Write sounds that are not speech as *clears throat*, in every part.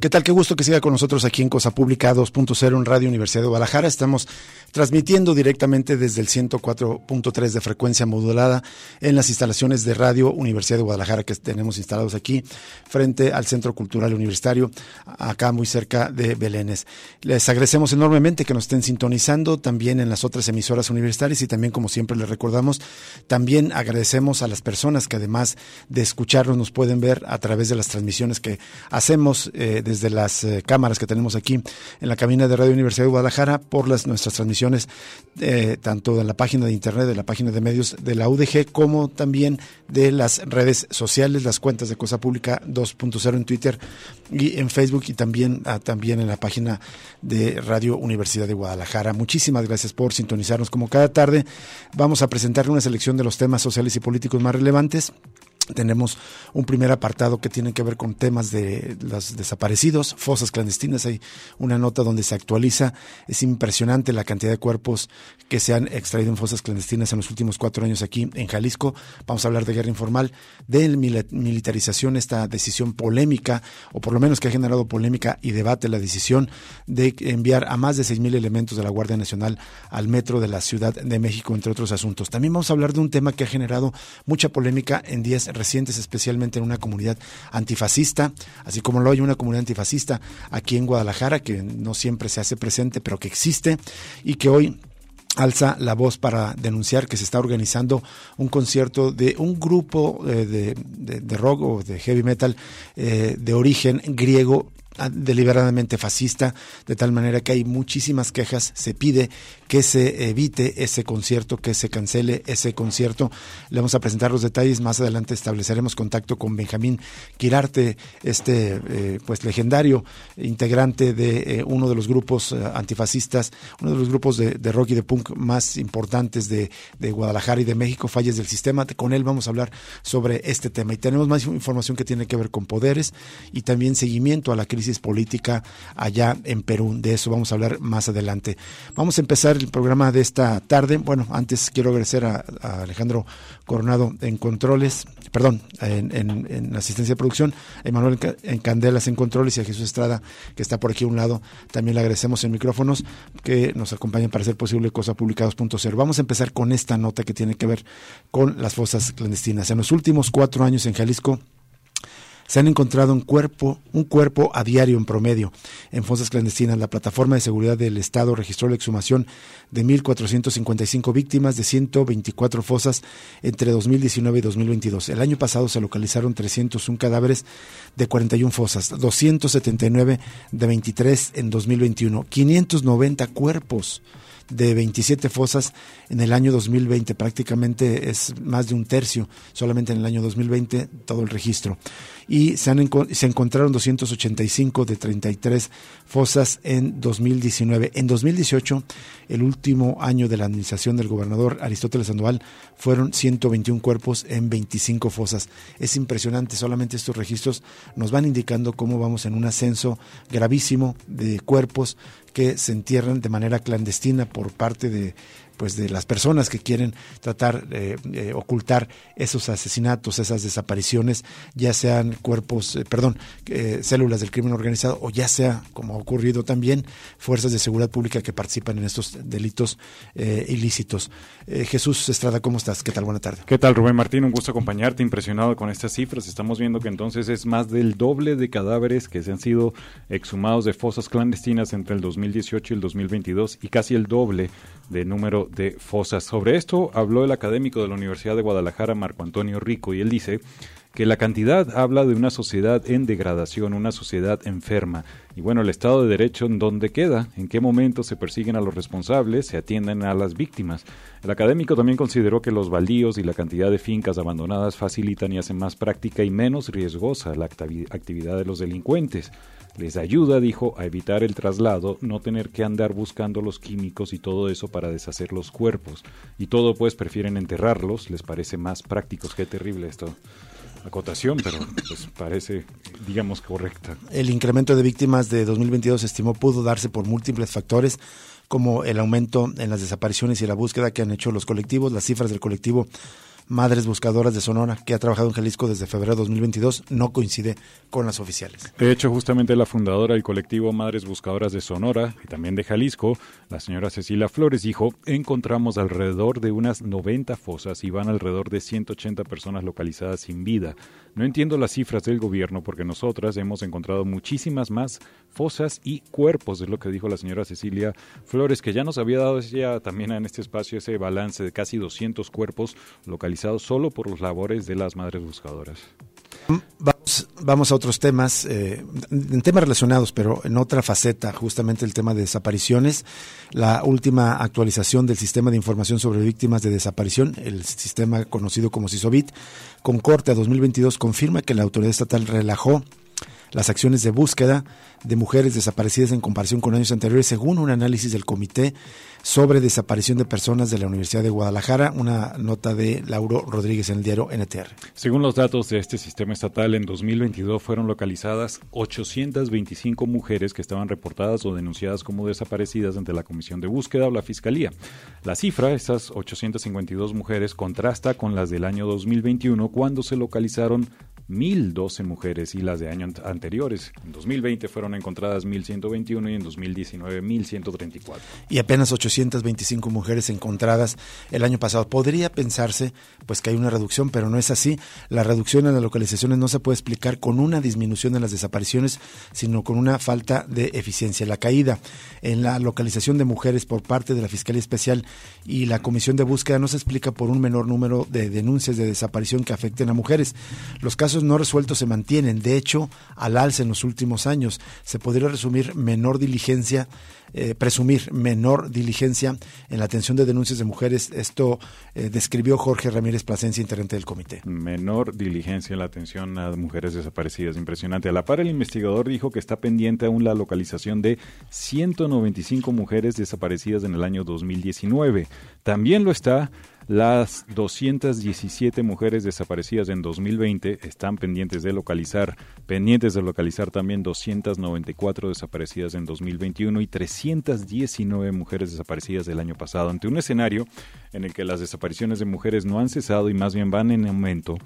¿Qué tal? Qué gusto que siga con nosotros aquí en Cosa Pública 2.0 en Radio Universidad de Guadalajara. Estamos transmitiendo directamente desde el 104.3 de frecuencia modulada en las instalaciones de Radio Universidad de Guadalajara que tenemos instalados aquí frente al Centro Cultural Universitario, acá muy cerca de Belénes. Les agradecemos enormemente que nos estén sintonizando también en las otras emisoras universitarias y también, como siempre les recordamos, también agradecemos a las personas que además de escucharnos nos pueden ver a través de las transmisiones que hacemos eh, desde las eh, cámaras que tenemos aquí en la cabina de Radio Universidad de Guadalajara por las nuestras transmisiones eh, tanto de la página de internet, de la página de medios de la UDG, como también de las redes sociales, las cuentas de Cosa Pública 2.0 en Twitter y en Facebook y también, ah, también en la página de Radio Universidad de Guadalajara. Muchísimas gracias por sintonizarnos como cada tarde. Vamos a presentarle una selección de los temas sociales y políticos más relevantes tenemos un primer apartado que tiene que ver con temas de los desaparecidos, fosas clandestinas. Hay una nota donde se actualiza. Es impresionante la cantidad de cuerpos que se han extraído en fosas clandestinas en los últimos cuatro años aquí en Jalisco. Vamos a hablar de guerra informal, de militarización, esta decisión polémica, o por lo menos que ha generado polémica y debate la decisión de enviar a más de seis mil elementos de la Guardia Nacional al metro de la Ciudad de México, entre otros asuntos. También vamos a hablar de un tema que ha generado mucha polémica en días recientes, especialmente en una comunidad antifascista, así como lo hay una comunidad antifascista aquí en Guadalajara, que no siempre se hace presente, pero que existe y que hoy alza la voz para denunciar que se está organizando un concierto de un grupo eh, de, rock o de heavy metal eh, de origen griego deliberadamente fascista, de tal manera que hay muchísimas quejas, se pide que se evite ese concierto, que se cancele ese concierto. Le vamos a presentar los detalles, más adelante estableceremos contacto con Benjamín Quirarte, este eh, pues legendario integrante de eh, uno de los grupos eh, antifascistas, uno de los grupos de, rock y de punk más importantes de, de, Guadalajara y de México, Falles del Sistema. Con él vamos a hablar sobre este tema. Y tenemos más información que tiene que ver con poderes y también seguimiento a la crisis política allá en Perú. De eso vamos a hablar más adelante. Vamos a empezar el programa de esta tarde. Bueno, antes quiero agradecer a, Alejandro Coronado en controles, perdón, en, asistencia de producción, a Emanuel en Candelas en controles y a Jesús Estrada, que está por aquí a un lado. También le agradecemos en micrófonos que nos acompañen para hacer posible Cosa Pública 2.0. Vamos a empezar con esta nota que tiene que ver con las fosas clandestinas. En los últimos cuatro años en Jalisco, se han encontrado un cuerpo, un cuerpo a diario en promedio en fosas clandestinas. La plataforma de seguridad del Estado registró la exhumación de 1.455 víctimas de 124 fosas entre 2019 y 2022. El año pasado se localizaron 301 cadáveres de 41 fosas, 279 de 23 en 2021, 590 cuerpos de 27 fosas en el año 2020, prácticamente es más de un tercio, solamente en el año 2020 todo el registro. Y se, han, se encontraron 285 de 33 fosas en 2019. En 2018, el último año de la administración del gobernador Aristóteles Sandoval, fueron 121 cuerpos en 25 fosas. Es impresionante, solamente estos registros nos van indicando cómo vamos en un ascenso gravísimo de cuerpos que se entierran de manera clandestina por parte de pues de las personas que quieren tratar de eh, ocultar esos asesinatos, esas desapariciones, ya sean cuerpos, eh, perdón, eh, células del crimen organizado o ya sea, como ha ocurrido también, fuerzas de seguridad pública que participan en estos delitos ilícitos. Jesús Estrada, ¿cómo estás? ¿Qué tal? Buena tarde. ¿Qué tal, Rubén Martín? Un gusto acompañarte, impresionado con estas cifras. Estamos viendo que entonces es más del doble de cadáveres que se han sido exhumados de fosas clandestinas entre el 2018 y el 2022 y casi el doble de número de fosas. Sobre esto habló el académico de la Universidad de Guadalajara, Marco Antonio Rico, y él dice que la cantidad habla de una sociedad en degradación, una sociedad enferma. Y bueno, el Estado de Derecho, ¿en dónde queda? ¿En qué momento se persiguen a los responsables, se atienden a las víctimas? El académico también consideró que los baldíos y la cantidad de fincas abandonadas facilitan y hacen más práctica y menos riesgosa la actividad de los delincuentes. Les ayuda, dijo, a evitar el traslado, no tener que andar buscando los químicos y todo eso para deshacer los cuerpos. Y todo pues prefieren enterrarlos, les parece más prácticos. Qué terrible esto acotación, pero pues parece, digamos, correcta. El incremento de víctimas de 2022 estimó pudo darse por múltiples factores, como el aumento en las desapariciones y la búsqueda que han hecho los colectivos. Las cifras del colectivo Madres Buscadoras de Sonora, que ha trabajado en Jalisco desde febrero de 2022, no coincide con las oficiales. De hecho, justamente la fundadora del colectivo Madres Buscadoras de Sonora y también de Jalisco, la señora Cecilia Flores, dijo, encontramos alrededor de unas 90 fosas y van alrededor de 180 personas localizadas sin vida. No entiendo las cifras del gobierno porque nosotras hemos encontrado muchísimas más fosas y cuerpos, es lo que dijo la señora Cecilia Flores, que ya nos había dado ya también en este espacio ese balance de casi 200 cuerpos localizados solo por los labores de las madres buscadoras. Vamos, a otros temas, eh, en temas relacionados, pero en otra faceta, justamente el tema de desapariciones. La última actualización del sistema de información sobre víctimas de desaparición, el sistema conocido como SISOBIT, con corte a 2022, confirma que la autoridad estatal relajó las acciones de búsqueda de mujeres desaparecidas en comparación con años anteriores, según un análisis del Comité sobre Desaparición de Personas de la Universidad de Guadalajara, una nota de Lauro Rodríguez en el diario NTR. Según los datos de este sistema estatal, en 2022 fueron localizadas 825 mujeres que estaban reportadas o denunciadas como desaparecidas ante la Comisión de Búsqueda o la Fiscalía. La cifra, esas 852 mujeres, contrasta con las del año 2021, cuando se localizaron 1.012 mujeres y las de años anteriores. En 2020 fueron encontradas 1.121 y en 2019 1.134. Y apenas 825 mujeres encontradas el año pasado. Podría pensarse pues que hay una reducción, pero no es así. La reducción en las localizaciones no se puede explicar con una disminución en las desapariciones, sino con una falta de eficiencia. La caída en la localización de mujeres por parte de la Fiscalía Especial y la Comisión de Búsqueda no se explica por un menor número de denuncias de desaparición que afecten a mujeres. Los casos no resueltos se mantienen, de hecho, al alza en los últimos años. Se podría resumir menor diligencia, eh, presumir menor diligencia en la atención de denuncias de mujeres. Esto eh, describió Jorge Ramírez Plasencia, integrante del comité. Menor diligencia en la atención a mujeres desaparecidas. Impresionante. A la par, el investigador dijo que está pendiente aún la localización de 195 mujeres desaparecidas en el año 2019. También lo está las 217 mujeres desaparecidas en 2020 están pendientes de localizar, pendientes de localizar también 294 desaparecidas en 2021 y 319 mujeres desaparecidas del año pasado. Ante un escenario en el que las desapariciones de mujeres no han cesado y más bien van en aumento,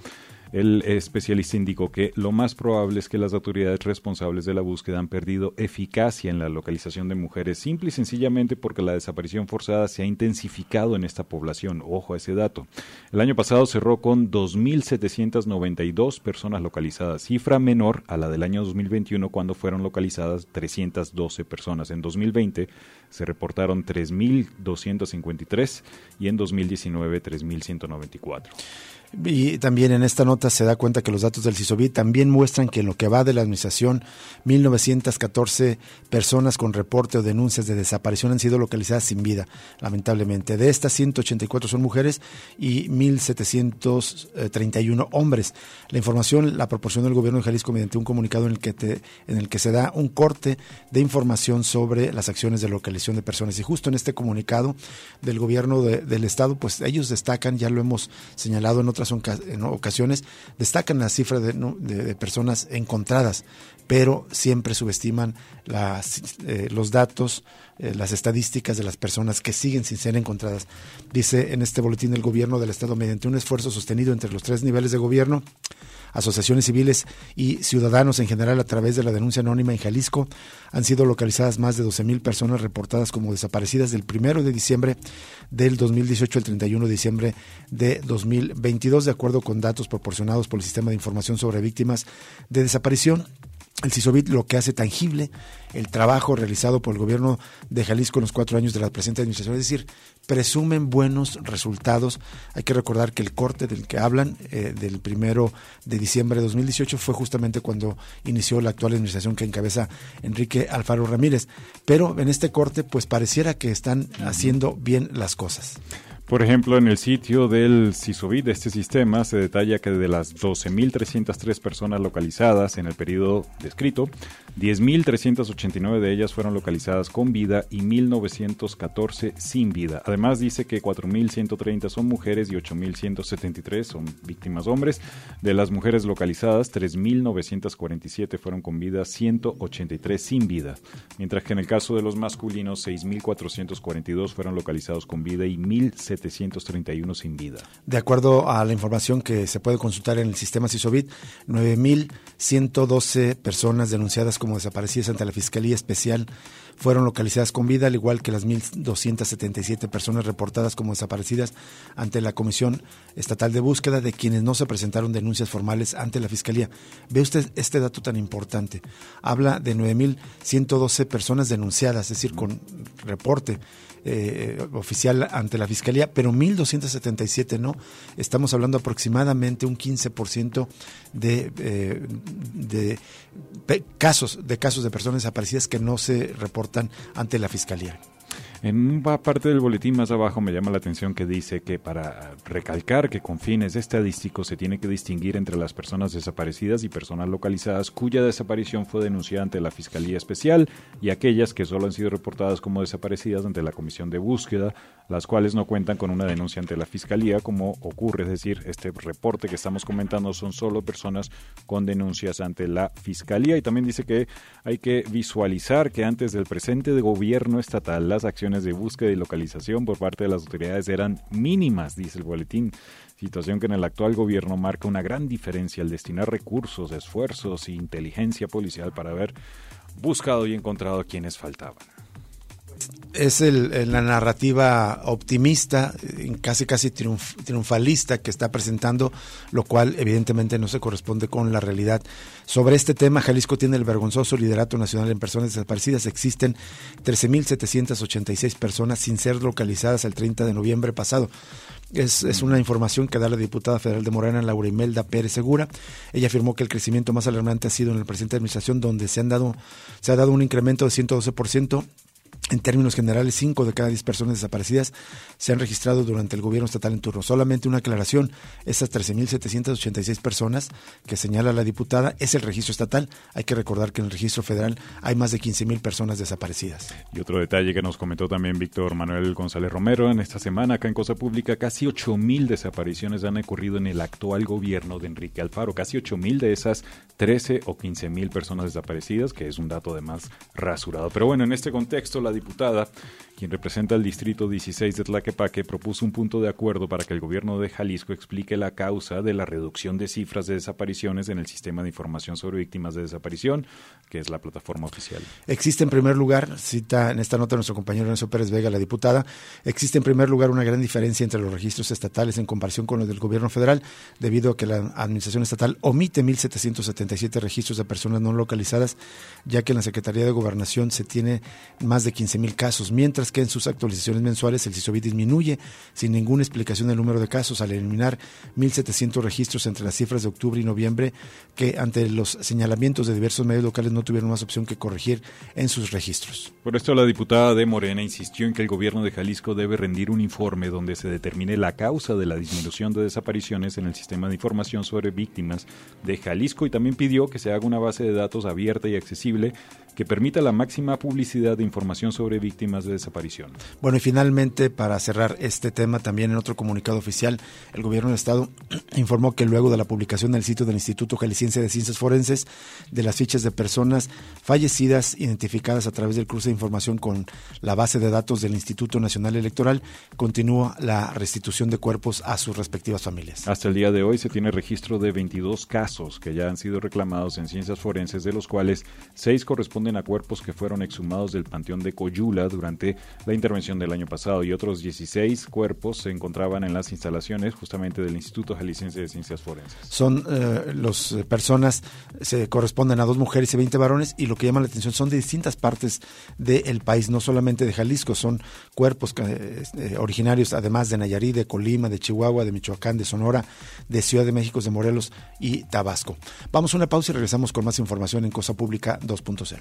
el especialista indicó que lo más probable es que las autoridades responsables de la búsqueda han perdido eficacia en la localización de mujeres, simple y sencillamente porque la desaparición forzada se ha intensificado en esta población. Ojo a ese dato. El año pasado cerró con 2.792 personas localizadas, cifra menor a la del año 2021 cuando fueron localizadas 312 personas. En 2020 se reportaron 3.253 y en 2019 3.194. Y también en esta nota se da cuenta que los datos del CISOBI también muestran que en lo que va de la administración, 1.914 personas con reporte o denuncias de desaparición han sido localizadas sin vida, lamentablemente. De estas, 184 son mujeres y 1.731 hombres. La información la proporcionó el gobierno de Jalisco mediante un comunicado en el que, en el que se da un corte de información sobre las acciones de localización de personas. Y justo en este comunicado del gobierno del Estado, pues ellos destacan, ya lo hemos señalado en otras en ocasiones destacan la cifra de, personas encontradas, pero siempre subestiman eh, los datos, eh, las estadísticas de las personas que siguen sin ser encontradas. Dice en este boletín del gobierno del Estado, mediante un esfuerzo sostenido entre los tres niveles de gobierno, asociaciones civiles y ciudadanos en general a través de la denuncia anónima en Jalisco. Han sido localizadas más de 12.000 personas reportadas como desaparecidas del 1 de diciembre del 2018 al 31 de diciembre de 2022, de acuerdo con datos proporcionados por el Sistema de Información sobre Víctimas de Desaparición el CISOBIT lo que hace tangible el trabajo realizado por el gobierno de Jalisco en los cuatro años de la presente administración, es decir, presumen buenos resultados. Hay que recordar que el corte del que hablan, eh, del primero de diciembre de 2018, fue justamente cuando inició la actual administración que encabeza Enrique Alfaro Ramírez. Pero en este corte, pues pareciera que están haciendo bien las cosas. Por ejemplo, en el sitio del CISOBIT de este sistema se detalla que de las 12.303 personas localizadas en el periodo descrito, 10.389 de ellas fueron localizadas con vida y 1.914 sin vida. Además dice que 4.130 son mujeres y 8.173 son víctimas hombres. De las mujeres localizadas, 3.947 fueron con vida, 183 sin vida. Mientras que en el caso de los masculinos, 6.442 fueron localizados con vida y 1.000 731 sin vida. De acuerdo a la información que se puede consultar en el sistema CISOBIT, 9.112 personas denunciadas como desaparecidas ante la Fiscalía Especial fueron localizadas con vida, al igual que las 1.277 personas reportadas como desaparecidas ante la Comisión Estatal de Búsqueda, de quienes no se presentaron denuncias formales ante la Fiscalía. Ve usted este dato tan importante. Habla de 9.112 personas denunciadas, es decir, con reporte eh, oficial ante la Fiscalía, pero 1.277 no. Estamos hablando aproximadamente un 15% de, eh, de casos, de casos de personas desaparecidas que no se reportan ante la Fiscalía. En una parte del boletín más abajo me llama la atención que dice que para recalcar que con fines estadísticos se tiene que distinguir entre las personas desaparecidas y personas localizadas cuya desaparición fue denunciada ante la Fiscalía Especial y aquellas que solo han sido reportadas como desaparecidas ante la Comisión de Búsqueda, las cuales no cuentan con una denuncia ante la Fiscalía como ocurre, es decir, este reporte que estamos comentando son solo personas con denuncias ante la Fiscalía. Y también dice que hay que visualizar que antes del presente de gobierno estatal las acciones de búsqueda y localización por parte de las autoridades eran mínimas, dice el boletín, situación que en el actual gobierno marca una gran diferencia al destinar recursos, esfuerzos e inteligencia policial para haber buscado y encontrado a quienes faltaban es el, la narrativa optimista, casi casi triunfalista que está presentando, lo cual evidentemente no se corresponde con la realidad. Sobre este tema, Jalisco tiene el vergonzoso liderato nacional en personas desaparecidas. Existen 13.786 personas sin ser localizadas el 30 de noviembre pasado. Es, es, una información que da la diputada federal de Morena, Laura Imelda Pérez Segura. Ella afirmó que el crecimiento más alarmante ha sido en el presente administración, donde se, han dado, se ha dado un incremento de 112% en términos generales, 5 de cada 10 personas desaparecidas se han registrado durante el gobierno estatal en turno. Solamente una aclaración, esas 13.786 personas que señala la diputada es el registro estatal. Hay que recordar que en el registro federal hay más de 15.000 personas desaparecidas. Y otro detalle que nos comentó también Víctor Manuel González Romero en esta semana acá en Cosa Pública, casi 8.000 desapariciones han ocurrido en el actual gobierno de Enrique Alfaro. Casi 8.000 de esas 13 o 15.000 personas desaparecidas, que es un dato además rasurado. Pero bueno, en este contexto la diputada, quien representa el distrito 16 de Tlaquepaque, propuso un punto de acuerdo para que el gobierno de Jalisco explique la causa de la reducción de cifras de desapariciones en el sistema de información sobre víctimas de desaparición, que es la plataforma oficial. Existe en primer lugar, cita en esta nota nuestro compañero Nelson Pérez Vega, la diputada, existe en primer lugar una gran diferencia entre los registros estatales en comparación con los del gobierno federal, debido a que la administración estatal omite 1.777 registros de personas no localizadas, ya que en la Secretaría de Gobernación se tiene más de 15 mil casos, mientras que en sus actualizaciones mensuales el CISOBIT disminuye sin ninguna explicación el número de casos al eliminar 1.700 registros entre las cifras de octubre y noviembre que ante los señalamientos de diversos medios locales no tuvieron más opción que corregir en sus registros. Por esto la diputada de Morena insistió en que el gobierno de Jalisco debe rendir un informe donde se determine la causa de la disminución de desapariciones en el sistema de información sobre víctimas de Jalisco y también pidió que se haga una base de datos abierta y accesible que permita la máxima publicidad de información sobre víctimas de desaparición. Bueno, y finalmente, para cerrar este tema, también en otro comunicado oficial, el gobierno del Estado *clears throat* informó que luego de la publicación en el sitio del Instituto Jalisciense de Ciencias Forenses de las fichas de personas fallecidas identificadas a través del cruce de información con la base de datos del Instituto Nacional Electoral, continúa la restitución de cuerpos a sus respectivas familias. Hasta el día de hoy se tiene registro de 22 casos que ya han sido reclamados en ciencias forenses, de los cuales 6 corresponden a cuerpos que fueron exhumados del Panteón de Coyula durante la intervención del año pasado y otros 16 cuerpos se encontraban en las instalaciones justamente del Instituto Jalisciense de Ciencias Forenses. Son eh, las eh, personas, se corresponden a dos mujeres y 20 varones y lo que llama la atención son de distintas partes del país, no solamente de Jalisco, son cuerpos eh, originarios además de Nayarit, de Colima, de Chihuahua, de Michoacán, de Sonora, de Ciudad de México, de Morelos y Tabasco. Vamos a una pausa y regresamos con más información en Cosa Pública 2.0.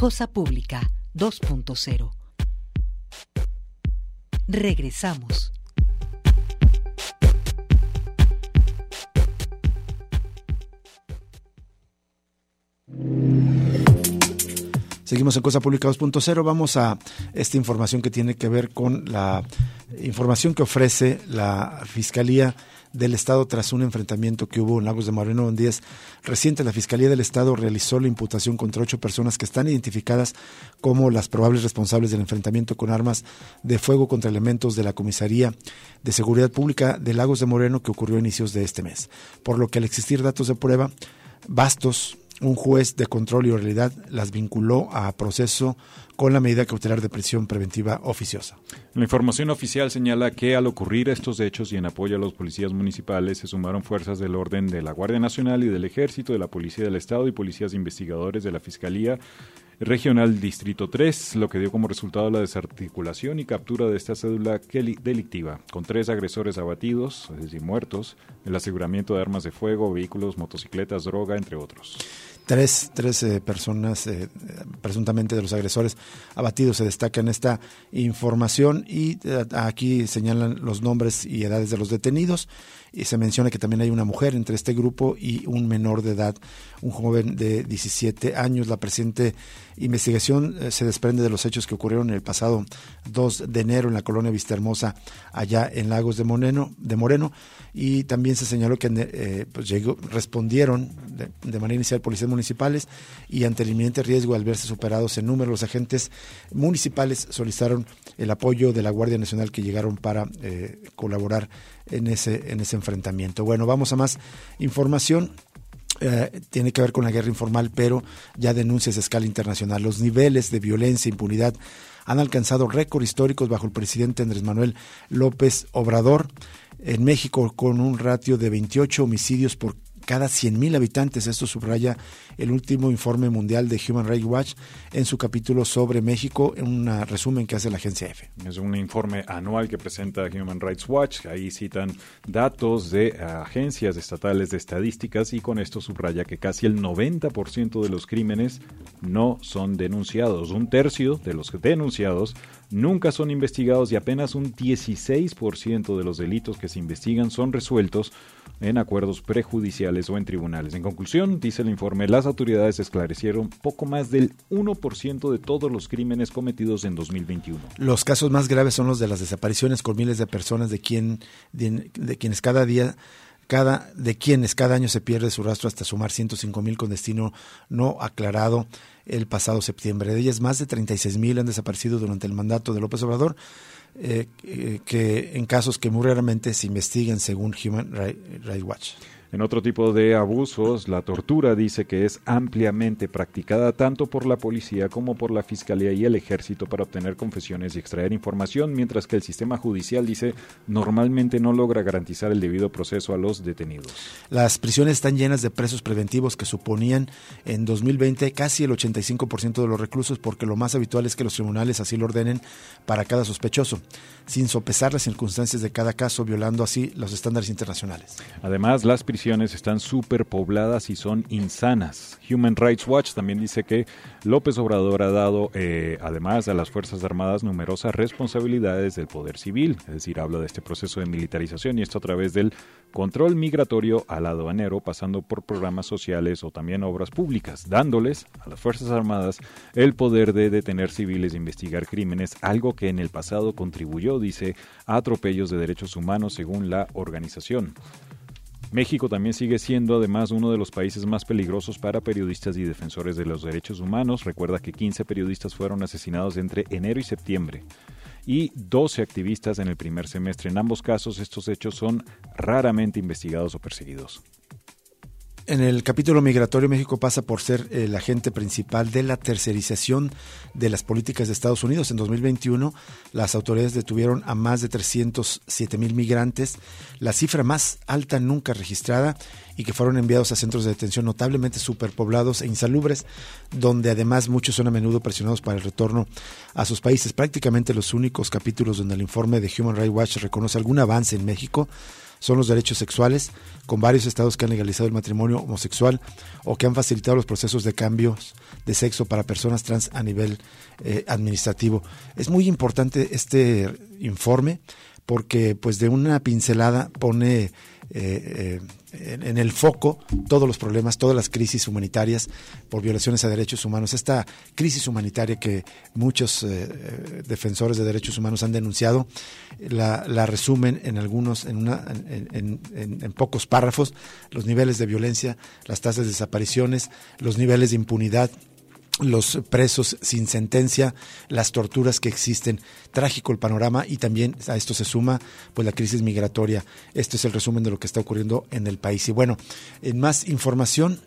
Cosa Pública 2.0. Regresamos. Seguimos en Cosa Pública 2.0. Vamos a esta información que tiene que ver con la información que ofrece la Fiscalía del Estado tras un enfrentamiento que hubo en Lagos de Moreno en días recientes. La Fiscalía del Estado realizó la imputación contra ocho personas que están identificadas como las probables responsables del enfrentamiento con armas de fuego contra elementos de la Comisaría de Seguridad Pública de Lagos de Moreno que ocurrió a inicios de este mes. Por lo que al existir datos de prueba, Bastos, un juez de control y oralidad las vinculó a proceso con la medida cautelar de prisión preventiva oficiosa. La información oficial señala que al ocurrir estos hechos y en apoyo a los policías municipales se sumaron fuerzas del orden de la Guardia Nacional y del Ejército, de la Policía del Estado y policías investigadores de la Fiscalía Regional Distrito 3, lo que dio como resultado la desarticulación y captura de esta cédula delictiva, con tres agresores abatidos, es decir, muertos, el aseguramiento de armas de fuego, vehículos, motocicletas, droga, entre otros. Tres, tres eh, personas, eh, presuntamente de los agresores abatidos, se destaca en esta información y eh, aquí señalan los nombres y edades de los detenidos y se menciona que también hay una mujer entre este grupo y un menor de edad, un joven de 17 años. La presente investigación eh, se desprende de los hechos que ocurrieron el pasado 2 de enero en la colonia Vistahermosa, allá en Lagos de Moreno, de Moreno y también se señaló que eh, pues llegó, respondieron de, manera inicial policías municipales y ante el inminente riesgo al verse superados en número, los agentes municipales solicitaron el apoyo de la Guardia Nacional que llegaron para eh, colaborar en ese, en ese enfrentamiento. Bueno, vamos a más información. Eh, tiene que ver con la guerra informal, pero ya denuncias a escala internacional. Los niveles de violencia e impunidad han alcanzado récord históricos bajo el presidente Andrés Manuel López Obrador. En México, con un ratio de 28 homicidios por cada 100.000 habitantes. Esto subraya el último informe mundial de Human Rights Watch en su capítulo sobre México, en un resumen que hace la agencia EFE. Es un informe anual que presenta Human Rights Watch. Ahí citan datos de agencias estatales de estadísticas y con esto subraya que casi el 90% de los crímenes no son denunciados. Un tercio de los denunciados nunca son investigados y apenas un 16% de los delitos que se investigan son resueltos en acuerdos prejudiciales o en tribunales. En conclusión, dice el informe, las autoridades esclarecieron poco más del 1% de todos los crímenes cometidos en 2021. Los casos más graves son los de las desapariciones con miles de personas de, quien, de, quienes cada día cada, de quienes cada año se pierde su rastro hasta sumar 105 mil con destino no aclarado el pasado septiembre. De ellas, más de 36 mil han desaparecido durante el mandato de López Obrador eh, que en casos que muy raramente se investigan según Human Rights Watch. En otro tipo de abusos, la tortura dice que es ampliamente practicada tanto por la policía como por la fiscalía y el ejército para obtener confesiones y extraer información, mientras que el sistema judicial dice normalmente no logra garantizar el debido proceso a los detenidos. Las prisiones están llenas de presos preventivos que suponían en 2020 casi el 85% de los reclusos porque lo más habitual es que los tribunales así lo ordenen para cada sospechoso, sin sopesar las circunstancias de cada caso, violando así los estándares internacionales. Además, las prisiones prisiones están superpobladas y son insanas. Human Rights Watch también dice que López Obrador ha dado, eh, además a las Fuerzas Armadas, numerosas responsabilidades del poder civil, es decir, habla de este proceso de militarización y esto a través del control migratorio al aduanero, pasando por programas sociales o también obras públicas, dándoles a las Fuerzas Armadas el poder de detener civiles e investigar crímenes, algo que en el pasado contribuyó, dice, a atropellos de derechos humanos según la organización. México también sigue siendo además uno de los países más peligrosos para periodistas y defensores de los derechos humanos. Recuerda que 15 periodistas fueron asesinados entre enero y septiembre y 12 activistas en el primer semestre. En ambos casos estos hechos son raramente investigados o perseguidos. En el capítulo migratorio, México pasa por ser el agente principal de la tercerización de las políticas de Estados Unidos. En 2021, las autoridades detuvieron a más de 307 mil migrantes, la cifra más alta nunca registrada, y que fueron enviados a centros de detención notablemente superpoblados e insalubres, donde además muchos son a menudo presionados para el retorno a sus países. Prácticamente los únicos capítulos donde el informe de Human Rights Watch reconoce algún avance en México son los derechos sexuales, con varios estados que han legalizado el matrimonio homosexual o que han facilitado los procesos de cambios de sexo para personas trans a nivel eh, administrativo. Es muy importante este informe porque pues de una pincelada pone eh, eh, en, el foco todos los problemas, todas las crisis humanitarias por violaciones a derechos humanos. Esta crisis humanitaria que muchos eh, defensores de derechos humanos han denunciado, la, resumen en algunos, en, una, en, en, pocos párrafos, los niveles de violencia, las tasas de desapariciones, los niveles de impunidad los presos sin sentencia, las torturas que existen. Trágico el panorama y también a esto se suma pues la crisis migratoria. Este es el resumen de lo que está ocurriendo en el país. Y bueno, en más información,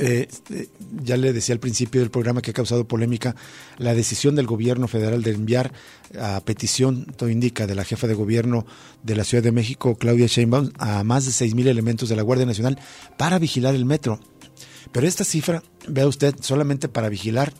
eh, eh, ya le decía al principio del programa que ha causado polémica la decisión del gobierno federal de enviar a petición, todo indica, de la jefa de gobierno de la Ciudad de México, Claudia Sheinbaum, a más de seis mil elementos de la Guardia Nacional para vigilar el metro. Pero esta cifra, vea usted, solamente para vigilar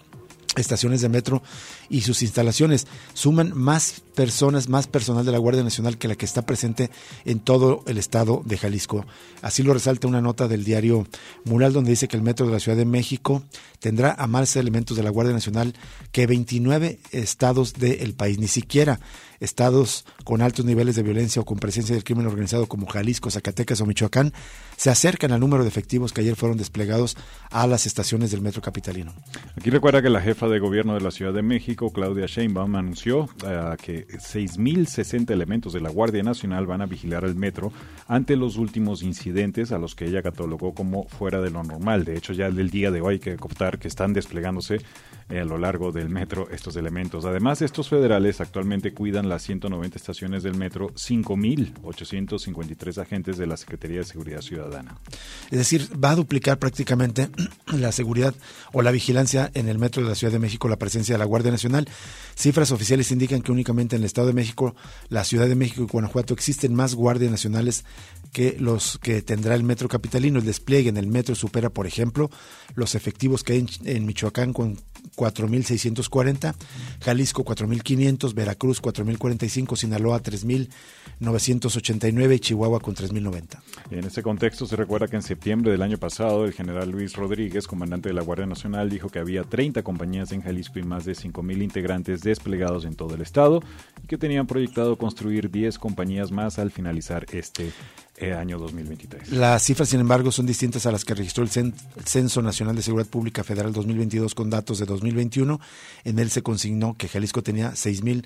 estaciones de metro y sus instalaciones suman más personas, más personal de la Guardia Nacional que la que está presente en todo el estado de Jalisco. Así lo resalta una nota del diario Mural donde dice que el metro de la Ciudad de México tendrá a más elementos de la Guardia Nacional que 29 estados del país. Ni siquiera estados con altos niveles de violencia o con presencia del crimen organizado como Jalisco, Zacatecas o Michoacán se acercan al número de efectivos que ayer fueron desplegados a las estaciones del metro capitalino. Aquí recuerda que la jefa de gobierno de la Ciudad de México, Claudia Sheinbaum, anunció uh, que 6.060 elementos de la Guardia Nacional van a vigilar el metro ante los últimos incidentes a los que ella catalogó como fuera de lo normal. De hecho, ya del día de hoy hay que contar que están desplegándose a lo largo del metro estos elementos. Además, estos federales actualmente cuidan las 190 estaciones del metro, 5.853 agentes de la Secretaría de Seguridad Ciudadana. Es decir, va a duplicar prácticamente *clears throat* la seguridad o la vigilancia en el metro de la Ciudad de México, la presencia de la Guardia Nacional. Cifras oficiales indican que únicamente en el Estado de México, la Ciudad de México y Guanajuato existen más guardias nacionales que los que tendrá el metro capitalino. El despliegue en el metro supera, por ejemplo, los efectivos que hay en Michoacán con 4.640, Jalisco 4.500, Veracruz 4.045, Sinaloa 3.989 y Chihuahua con 3.090. En ese contexto se recuerda que en septiembre del año pasado el general Luis Rodríguez, comandante de la Guardia Nacional, dijo que había 30 compañías en Jalisco y más de 5.000 integrantes desplegados en todo el estado y que tenían proyectado construir 10 compañías más al finalizar este eh, año 2023. Las cifras, sin embargo, son distintas a las que registró el Censo Nacional de Seguridad Pública Federal 2022 con datos de 2021. En él se consignó que Jalisco tenía 6.000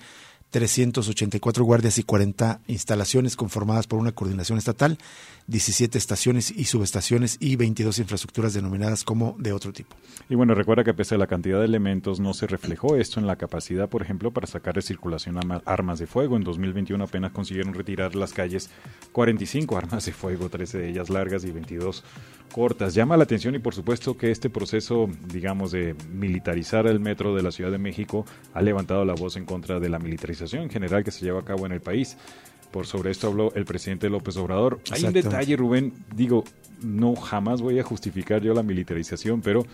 384 guardias y 40 instalaciones conformadas por una coordinación estatal, 17 estaciones y subestaciones y 22 infraestructuras denominadas como de otro tipo. Y bueno, recuerda que pese a la cantidad de elementos no se reflejó esto en la capacidad, por ejemplo, para sacar de circulación armas de fuego. En 2021 apenas consiguieron retirar las calles 45 armas de fuego, 13 de ellas largas y 22 cortas. Llama la atención y por supuesto que este proceso, digamos, de militarizar el metro de la Ciudad de México ha levantado la voz en contra de la militarización en general que se lleva a cabo en el país. Por sobre esto habló el presidente López Obrador. Hay un detalle, Rubén, digo, no jamás voy a justificar yo la militarización, pero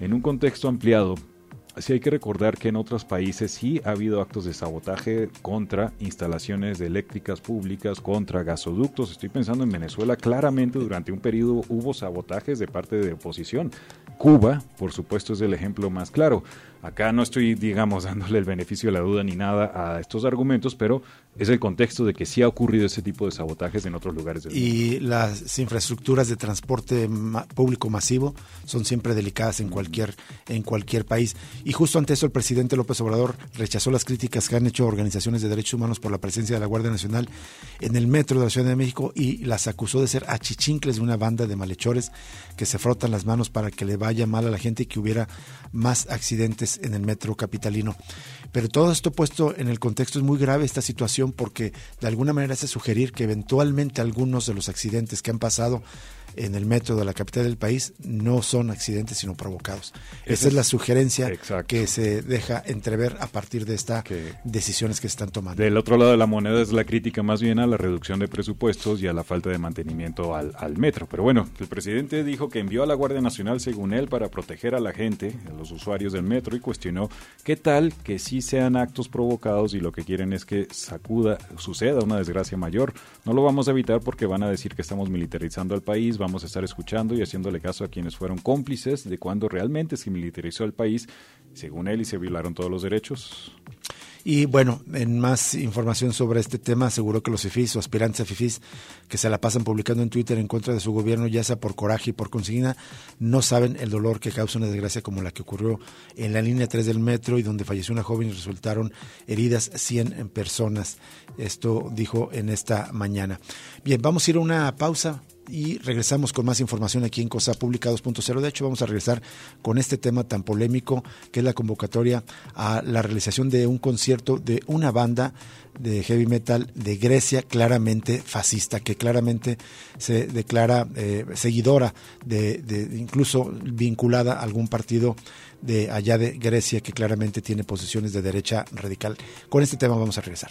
en un contexto ampliado, sí hay que recordar que en otros países sí ha habido actos de sabotaje contra instalaciones de eléctricas públicas, contra gasoductos. Estoy pensando en Venezuela, claramente durante un periodo hubo sabotajes de parte de oposición. Cuba, por supuesto, es el ejemplo más claro. Acá no estoy, digamos, *laughs* dándole el beneficio de la duda ni nada a estos argumentos, pero es el contexto de que sí ha ocurrido ese tipo de sabotajes en otros lugares del mundo. Y las infraestructuras de transporte público masivo son siempre delicadas en cualquier, en cualquier país. Y justo ante eso el presidente López Obrador rechazó las críticas que han hecho organizaciones de derechos humanos por la presencia de la Guardia Nacional en el metro de la Ciudad de México y las acusó de ser achichincles de una banda de malhechores que se frotan las manos para que le vaya mal a la gente y que hubiera más accidentes en el metro capitalino. Pero todo esto puesto en el contexto es muy grave esta situación porque de alguna manera hace sugerir que eventualmente algunos de los accidentes que han pasado en el metro de la capital del país no son accidentes sino provocados. Esa es la sugerencia que se deja entrever a partir de estas decisiones que se están tomando. Del otro lado de la moneda es la crítica más bien a la reducción de presupuestos y a la falta de mantenimiento al, al metro. Pero bueno, el presidente dijo que envió a la Guardia Nacional, según él, para proteger a la gente, a los usuarios del metro, y cuestionó qué tal que sí sean actos provocados y lo que quieren es que sacuda, suceda una desgracia mayor. No lo vamos a evitar porque van a decir que estamos militarizando al país, vamos a estar escuchando y haciéndole caso a quienes fueron cómplices de cuando realmente se militarizó el país, según él, y se violaron todos los derechos. Y bueno, en más información sobre este tema, aseguró que los FIFIs o aspirantes a FIFIs que se la pasan publicando en Twitter en contra de su gobierno, ya sea por coraje y por consigna, no saben el dolor que causa una desgracia como la que ocurrió en la línea 3 del metro y donde falleció una joven y resultaron heridas 100 personas. Esto dijo en esta mañana. Bien, vamos a ir a una pausa y regresamos con más información aquí en Cosa Pública 2.0. De hecho, vamos a regresar con este tema tan polémico que es la convocatoria a la realización de un concierto de una banda de heavy metal de Grecia claramente fascista, que claramente se declara eh, seguidora de, de, incluso vinculada a algún partido de allá de Grecia que claramente tiene posiciones de derecha radical. Con este tema vamos a regresar.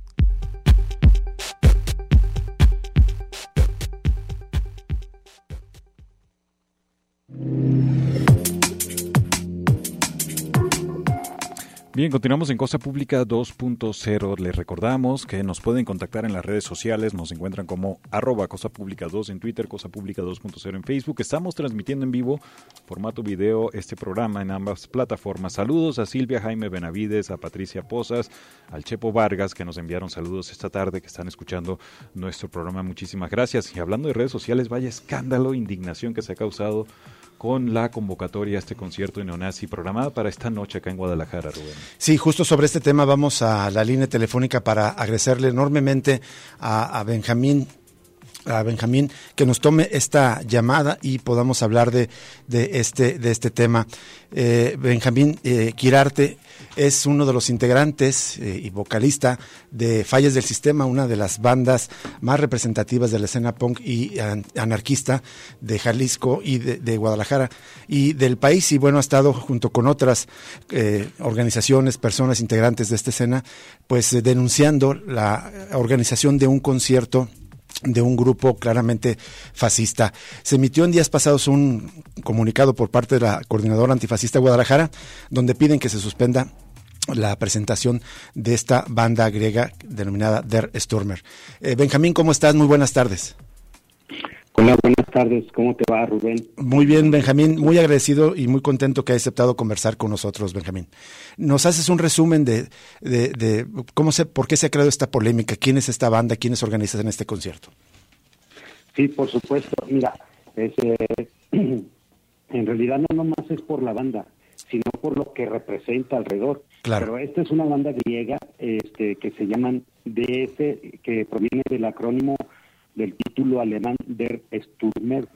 Bien, continuamos en Cosa Pública 2.0. Les recordamos que nos pueden contactar en las redes sociales. Nos encuentran como arroba Cosa Pública 2 en Twitter, Cosa Pública 2.0 en Facebook. Estamos transmitiendo en vivo, formato video, este programa en ambas plataformas. Saludos a Silvia Jaime Benavides, a Patricia Posas, al Chepo Vargas, que nos enviaron saludos esta tarde, que están escuchando nuestro programa. Muchísimas gracias. Y hablando de redes sociales, vaya escándalo, indignación que se ha causado con la convocatoria a este concierto neonazi programada para esta noche acá en Guadalajara, Rubén. Sí, justo sobre este tema vamos a la línea telefónica para agradecerle enormemente a, Benjamín a Benjamín que nos tome esta llamada y podamos hablar de, de este de este tema. Eh, Benjamín eh, Quirarte es uno de los integrantes eh, y vocalista de Fallas del Sistema, una de las bandas más representativas de la escena punk y anarquista de Jalisco y de, Guadalajara y del país. Y bueno, ha estado junto con otras organizaciones, personas integrantes de esta escena, pues denunciando la organización de un concierto de un grupo claramente fascista. Se emitió en días pasados un comunicado por parte de la coordinadora antifascista de Guadalajara, donde piden que se suspenda la presentación de esta banda griega denominada Der Sturmer. Eh, Benjamín, ¿cómo estás? Muy buenas tardes. Hola, buenas tardes. ¿Cómo te va, Rubén? Muy bien, Benjamín. Muy agradecido y muy contento que hayas aceptado conversar con nosotros, Benjamín. ¿Nos haces un resumen de, de, cómo se, por qué se ha creado esta polémica? ¿Quién es esta banda? ¿Quiénes organizan este concierto? Sí, por supuesto. Mira, eh, *clears throat* en realidad no nomás es por la banda, sino por lo que representa alrededor. Claro. Pero esta es una banda griega este, que se llaman DS, que proviene del acrónimo del título alemán Der Sturmer,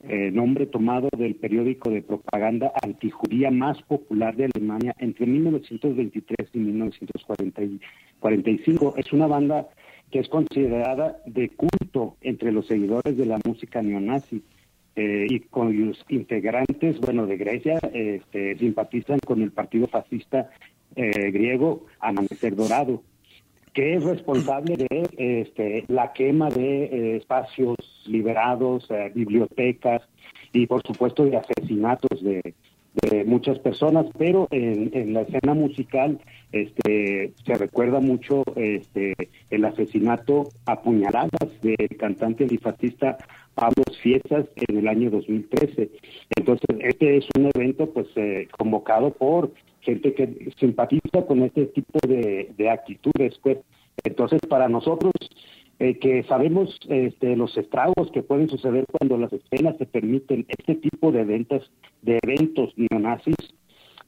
eh, nombre tomado del periódico de propaganda antijudía más popular de Alemania entre 1923 y 1945. Es una banda que es considerada de culto entre los seguidores de la música neonazi. Eh, y cuyos integrantes, bueno, de Grecia, este, simpatizan con el partido fascista eh, griego Amanecer Dorado que es responsable de este, la quema de eh, espacios liberados, eh, bibliotecas y por supuesto de asesinatos de, muchas personas, pero en, la escena musical este, se recuerda mucho este, el asesinato a puñaladas del cantante antifascista Pablo Fiestas en el año 2013. Entonces, este es un evento pues eh, convocado por gente que simpatiza con este tipo de, actitudes. Pues. Entonces, para nosotros, eh, que sabemos este, los estragos que pueden suceder cuando las escenas se permiten este tipo de eventos, de eventos neonazis,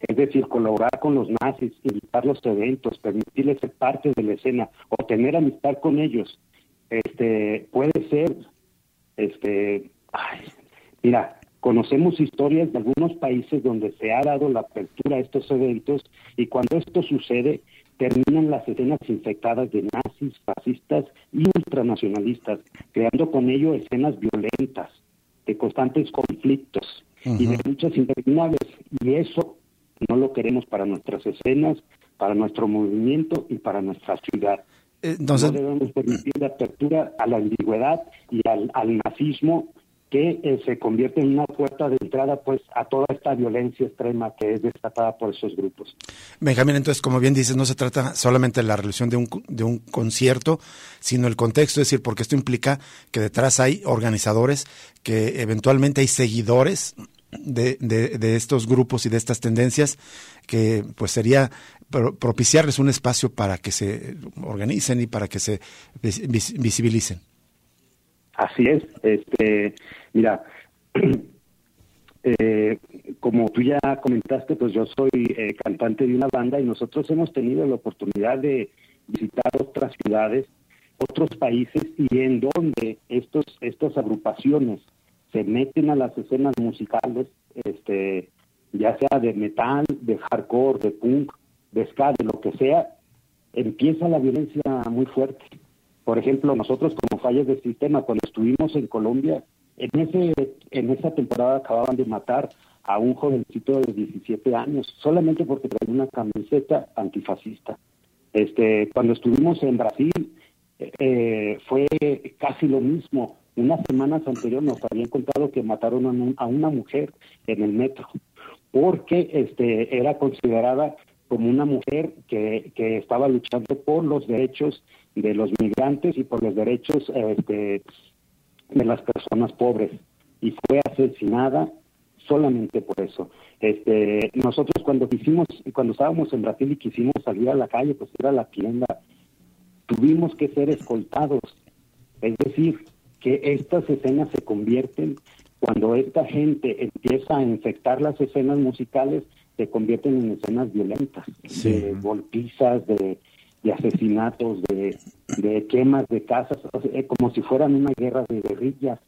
es decir, colaborar con los nazis, invitar los eventos, permitirles ser parte de la escena o tener amistad con ellos, este, puede ser, este, mira, Conocemos historias de algunos países donde se ha dado la apertura a estos eventos y cuando esto sucede terminan las escenas infectadas de nazis, fascistas y ultranacionalistas, creando con ello escenas violentas, de constantes conflictos y de luchas interminables. Y eso no lo queremos para nuestras escenas, para nuestro movimiento y para nuestra ciudad. Entonces... No debemos permitir la apertura a la ambigüedad y al, al nazismo que eh, se convierte en una puerta de entrada pues a toda esta violencia extrema que es desatada por esos grupos. Benjamín, entonces, como bien dices, no se trata solamente de la realización de un, de un concierto, sino el contexto, es decir, porque esto implica que detrás hay organizadores, que eventualmente hay seguidores de, de, estos grupos y de estas tendencias, que pues sería propiciarles un espacio para que se organicen y para que se visibilicen. Así es, este, mira, *clears throat* eh, como tú ya comentaste, pues yo soy eh, cantante de una banda y nosotros hemos tenido la oportunidad de visitar otras ciudades, otros países y en donde estos estas agrupaciones se meten a las escenas musicales, este, ya sea de metal, de hardcore, de punk, de ska, de lo que sea, empieza la violencia muy fuerte. Por ejemplo, nosotros como fallas del sistema, cuando estuvimos en Colombia, en, ese, en esa temporada acababan de matar a un jovencito de 17 años, solamente porque traía una camiseta antifascista. Este, cuando estuvimos en Brasil, eh, fue casi lo mismo. Unas semanas anteriores nos habían contado que mataron a, una mujer en el metro, porque este, era considerada como una mujer que, que estaba luchando por los derechos de los migrantes y por los derechos este, de las personas pobres y fue asesinada solamente por eso. Este, nosotros cuando quisimos, cuando estábamos en Brasil y quisimos salir a la calle, pues ir a la tienda, tuvimos que ser escoltados. Es decir, que estas escenas se convierten, cuando esta gente empieza a infectar las escenas musicales, se convierten en escenas violentas, de golpizas, de, de asesinatos, de, de quemas de casas, como si fueran una guerra de guerrillas,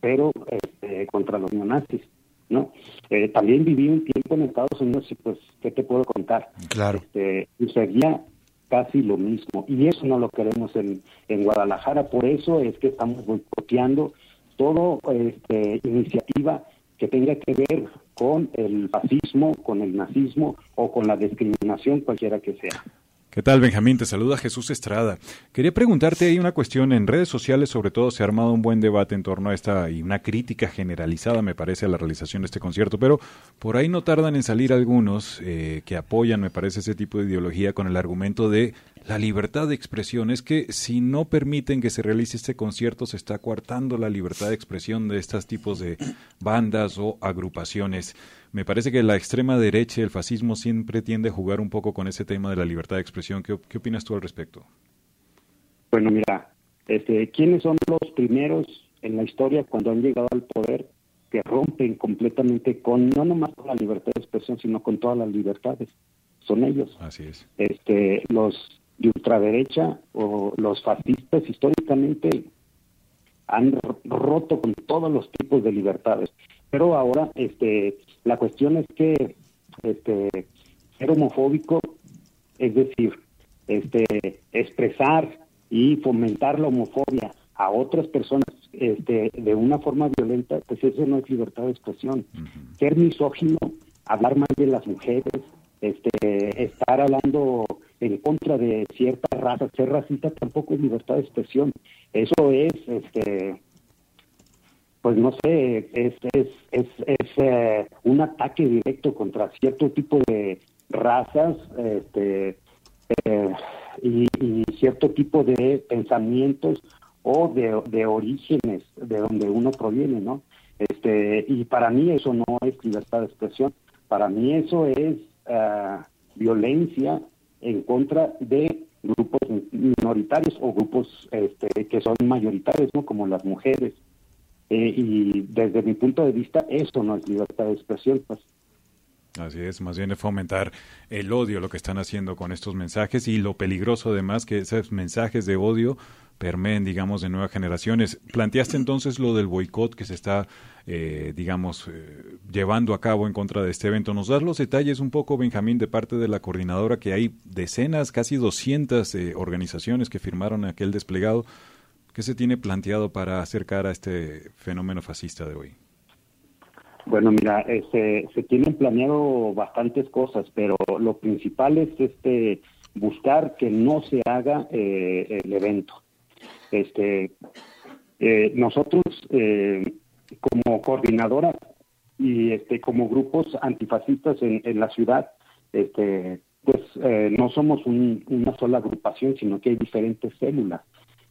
pero este, contra los neonazis. ¿no? Eh, también viví un tiempo en Estados Unidos y pues, ¿qué te puedo contar? Claro. Este, sería casi lo mismo. Y eso no lo queremos en, en Guadalajara, por eso es que estamos boicoteando toda este, iniciativa que tenga que ver con el fascismo, con el nazismo o con la discriminación, cualquiera que sea. ¿Qué tal, Benjamín? Te saluda Jesús Estrada. Quería preguntarte, hay una cuestión en redes sociales, sobre todo se ha armado un buen debate en torno a esta y una crítica generalizada, me parece, a la realización de este concierto, pero por ahí no tardan en salir algunos eh, que apoyan, me parece, ese tipo de ideología con el argumento de la libertad de expresión. Es que si no permiten que se realice este concierto, se está coartando la libertad de expresión de estos tipos de bandas o agrupaciones. Me parece que la extrema derecha, el fascismo, siempre tiende a jugar un poco con ese tema de la libertad de expresión. ¿Qué, opinas tú al respecto? Bueno, mira, este, ¿quiénes son los primeros en la historia cuando han llegado al poder que rompen completamente con no nomás con la libertad de expresión, sino con todas las libertades? Son ellos. Así es. Este, los de ultraderecha o los fascistas históricamente han roto con todos los tipos de libertades. Pero ahora, este, la cuestión es que este, ser homofóbico, es decir, este, expresar y fomentar la homofobia a otras personas este, de una forma violenta, pues eso no es libertad de expresión. Ser misógino, hablar mal de las mujeres, este, estar hablando en contra de ciertas razas, ser racista tampoco es libertad de expresión. Eso es, este, pues no sé, es, es, es, es eh, un ataque directo contra cierto tipo de razas este, eh, y, cierto tipo de pensamientos o de, de orígenes de donde uno proviene, ¿no? Este, y para mí eso no es libertad de expresión, para mí eso es uh, violencia en contra de grupos minoritarios o grupos este, que son mayoritarios, ¿no? Como las mujeres. Eh, y desde mi punto de vista, eso no es libertad de expresión, pues. Así es, más bien es fomentar el odio lo que están haciendo con estos mensajes y lo peligroso además que esos mensajes de odio permeen, digamos, de nuevas generaciones. Planteaste entonces lo del boicot que se está, eh, digamos, eh, llevando a cabo en contra de este evento. ¿Nos das los detalles un poco, Benjamín, de parte de la coordinadora, que hay decenas, casi 200 eh, organizaciones que firmaron aquel desplegado? ¿Qué se tiene planteado para acercar a este fenómeno fascista de hoy? Bueno, mira, este, se tienen planeado bastantes cosas, pero lo principal es este buscar que no se haga el evento. Este, eh, nosotros eh, como coordinadora y este como grupos antifascistas en, la ciudad, este, pues eh, no somos una sola agrupación, sino que hay diferentes células.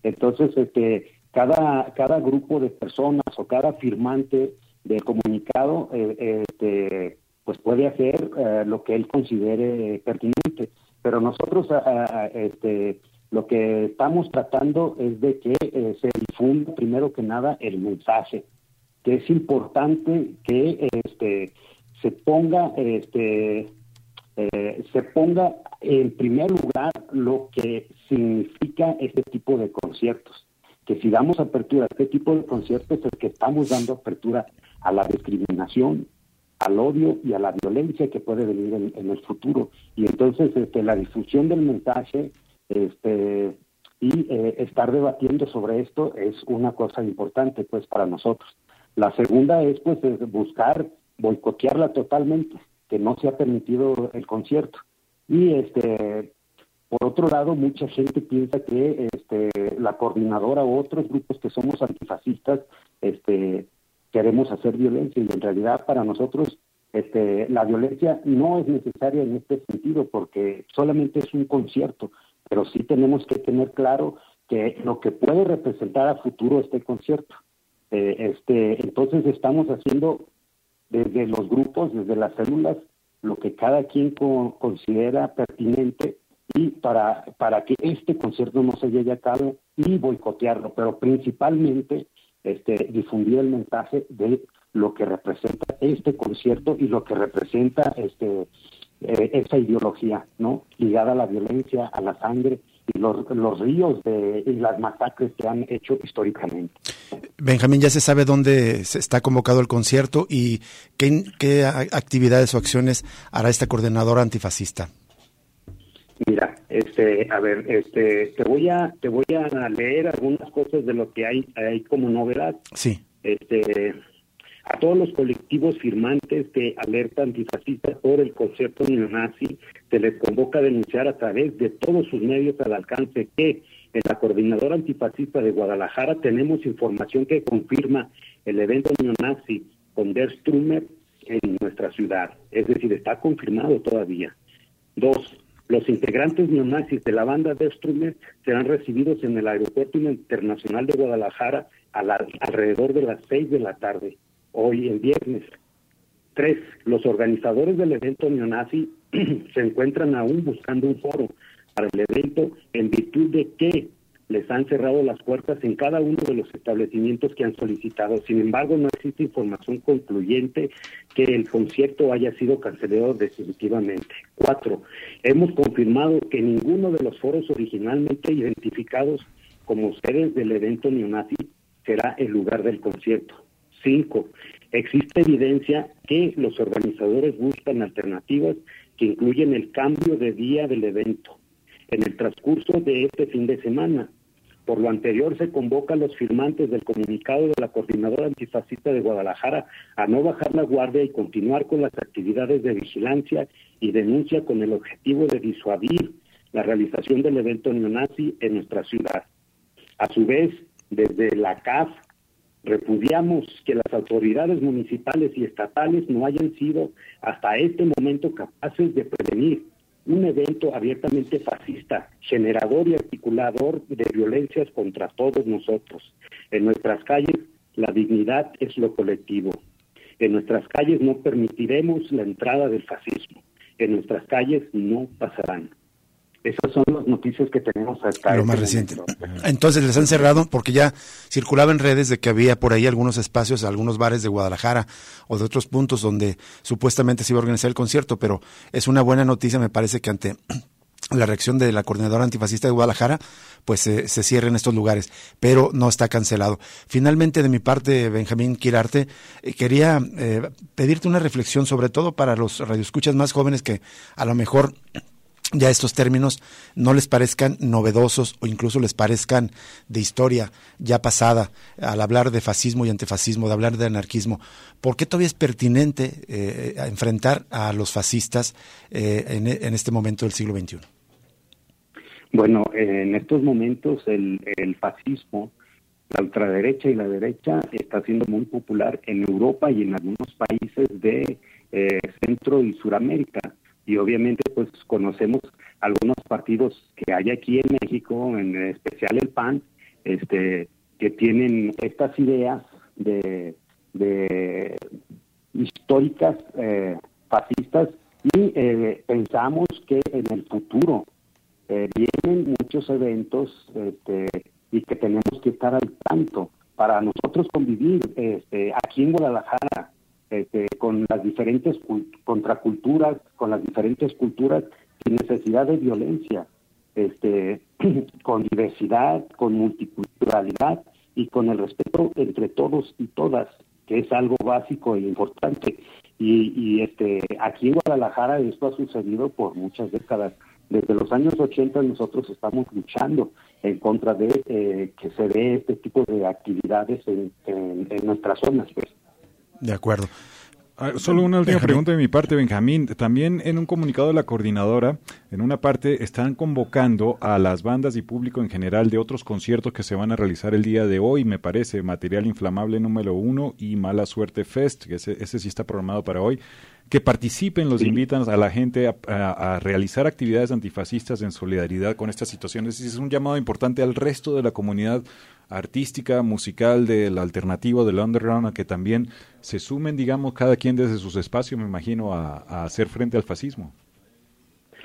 Entonces, este, cada cada grupo de personas o cada firmante del comunicado, este, pues puede hacer lo que él considere pertinente. Pero nosotros, este, lo que estamos tratando es de que eh, se difunda primero que nada el mensaje, que es importante que este se ponga este eh, se ponga en primer lugar lo que significa este tipo de conciertos. Que si damos apertura a este tipo de conciertos es que estamos dando apertura a la discriminación, al odio y a la violencia que puede venir en, en el futuro. Y entonces este, la difusión del mensaje este, y eh, estar debatiendo sobre esto es una cosa importante pues para nosotros. La segunda es pues buscar boicotearla totalmente, que no se ha permitido el concierto. Y este por otro lado, mucha gente piensa que este, la coordinadora o otros grupos que somos antifascistas este, queremos hacer violencia y en realidad para nosotros este, la violencia no es necesaria en este sentido porque solamente es un concierto pero sí tenemos que tener claro que lo que puede representar a futuro este concierto. Eh, este, entonces estamos haciendo desde los grupos, desde las células, lo que cada quien considera pertinente y para, para que este concierto no se llegue a cabo y boicotearlo, pero principalmente este, difundir el mensaje de lo que representa este concierto y lo que representa este eh, esa ideología, ¿no? Ligada a la violencia, a la sangre y los, los ríos de, y las masacres que han hecho históricamente. Benjamín, ya se sabe dónde se está convocado el concierto y qué, qué actividades o acciones hará esta coordinadora antifascista. Este, a ver, este, te voy a, te voy a leer algunas cosas de lo que hay, hay como novedad. Sí. Este, a todos los colectivos firmantes de alerta antifascista por el concepto neonazi, se les convoca a denunciar a través de todos sus medios al alcance que en la Coordinadora Antifascista de Guadalajara tenemos información que confirma el evento neonazi con Der Strummer en nuestra ciudad. Es decir, está confirmado todavía. Dos, los integrantes neonazis de la banda Der Strummer serán recibidos en el Aeropuerto Internacional de Guadalajara a alrededor de las seis de la tarde hoy el viernes. Tres, los organizadores del evento neonazi *clears throat* se encuentran aún buscando un foro para el evento en virtud de que les han cerrado las puertas en cada uno de los establecimientos que han solicitado. Sin embargo, no existe información concluyente que el concierto haya sido cancelado definitivamente. Cuatro, hemos confirmado que ninguno de los foros originalmente identificados como sedes del evento neonazi será el lugar del concierto. Cinco, existe evidencia que los organizadores buscan alternativas que incluyen el cambio de día del evento en el transcurso de este fin de semana. Por lo anterior, se convoca a los firmantes del comunicado de la Coordinadora Antifascista de Guadalajara a no bajar la guardia y continuar con las actividades de vigilancia y denuncia con el objetivo de disuadir la realización del evento neonazi en nuestra ciudad. A su vez, desde la CAF repudiamos que las autoridades municipales y estatales no hayan sido hasta este momento capaces de prevenir un evento abiertamente fascista, generador y articulador de violencias contra todos nosotros. En nuestras calles la dignidad es lo colectivo. En nuestras calles no permitiremos la entrada del fascismo. En nuestras calles no pasarán. Esas son las noticias que tenemos hasta lo más este reciente. Entonces les han cerrado porque ya circulaba en redes de que había por ahí algunos espacios, algunos bares de Guadalajara o de otros puntos donde supuestamente se iba a organizar el concierto, pero es una buena noticia, me parece que ante *clears throat* la reacción de la coordinadora antifascista de Guadalajara, pues se cierren estos lugares, pero no está cancelado. Finalmente, de mi parte, Benjamín Quirarte, eh, quería eh, pedirte una reflexión, sobre todo para los radioescuchas más jóvenes que a lo mejor ya estos términos no les parezcan novedosos o incluso les parezcan de historia ya pasada al hablar de fascismo y antifascismo, de hablar de anarquismo. ¿Por qué todavía es pertinente eh, enfrentar a los fascistas eh, en, este momento del siglo XXI? Bueno, en estos momentos el, el fascismo, la ultraderecha y la derecha está siendo muy popular en Europa y en algunos países de eh, Centro y Suramérica y obviamente pues conocemos algunos partidos que hay aquí en México, en especial el PAN, este, que tienen estas ideas de, históricas eh, fascistas y eh, pensamos que en el futuro eh, vienen muchos eventos este, y que tenemos que estar al tanto para nosotros convivir este, aquí en Guadalajara este, con las diferentes contraculturas, con las diferentes culturas, sin necesidad de violencia, este, *clears throat* con diversidad, con multiculturalidad y con el respeto entre todos y todas, que es algo básico e importante. Y, y este, aquí en Guadalajara esto ha sucedido por muchas décadas. Desde los años 80 nosotros estamos luchando en contra de eh, que se dé este tipo de actividades en, en, nuestras zonas. Pues. De acuerdo. Ah, solo una última pregunta de mi parte, Benjamín. También en un comunicado de la coordinadora, en una parte están convocando a las bandas y público en general de otros conciertos que se van a realizar el día de hoy, me parece, Material Inflamable número uno y Mala Suerte Fest, que ese, ese sí está programado para hoy que participen, los invitan a la gente a, realizar actividades antifascistas en solidaridad con estas situaciones. Es un llamado importante al resto de la comunidad artística, musical, del alternativo, del underground, a que también se sumen, digamos, cada quien desde sus espacios, me imagino, a, hacer frente al fascismo.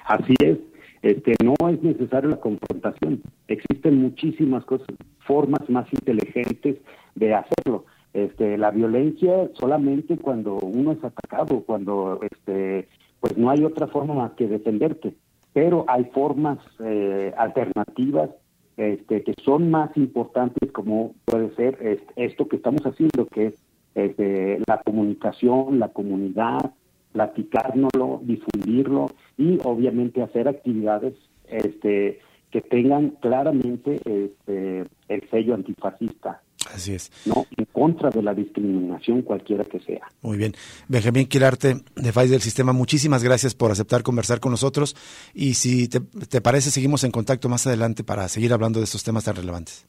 Así es. Este, no es necesaria la confrontación. Existen muchísimas cosas, formas más inteligentes de hacerlo este, la violencia solamente cuando uno es atacado, cuando este, pues no hay otra forma más que defenderte. Pero hay formas eh, alternativas este, que son más importantes, como puede ser esto que estamos haciendo, que es este, la comunicación, la comunidad, platicárnoslo, difundirlo y obviamente hacer actividades este, que tengan claramente este, el sello antifascista. Así es. No, en contra de la discriminación cualquiera que sea. Muy bien. Benjamín Quirarte, de FAIS del Sistema, muchísimas gracias por aceptar conversar con nosotros. Y si te, parece, seguimos en contacto más adelante para seguir hablando de estos temas tan relevantes.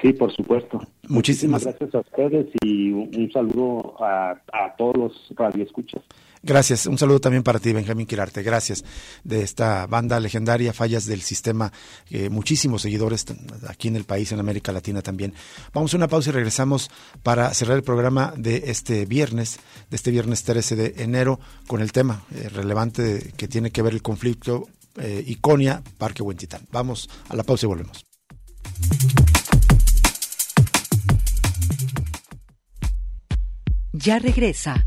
Sí, por supuesto. Muchísimas, gracias a ustedes y un, saludo a, a todos los radioescuchas. Gracias. Un saludo también para ti, Benjamín Quirarte. Gracias de esta banda legendaria, Fallas del Sistema. Eh, muchísimos seguidores aquí en el país, en América Latina también. Vamos a una pausa y regresamos para cerrar el programa de este viernes, de este viernes 13 de enero, con el tema eh, relevante que tiene que ver el conflicto eh, Iconia, Parque Huentitán. Vamos a la pausa y volvemos. Ya regresa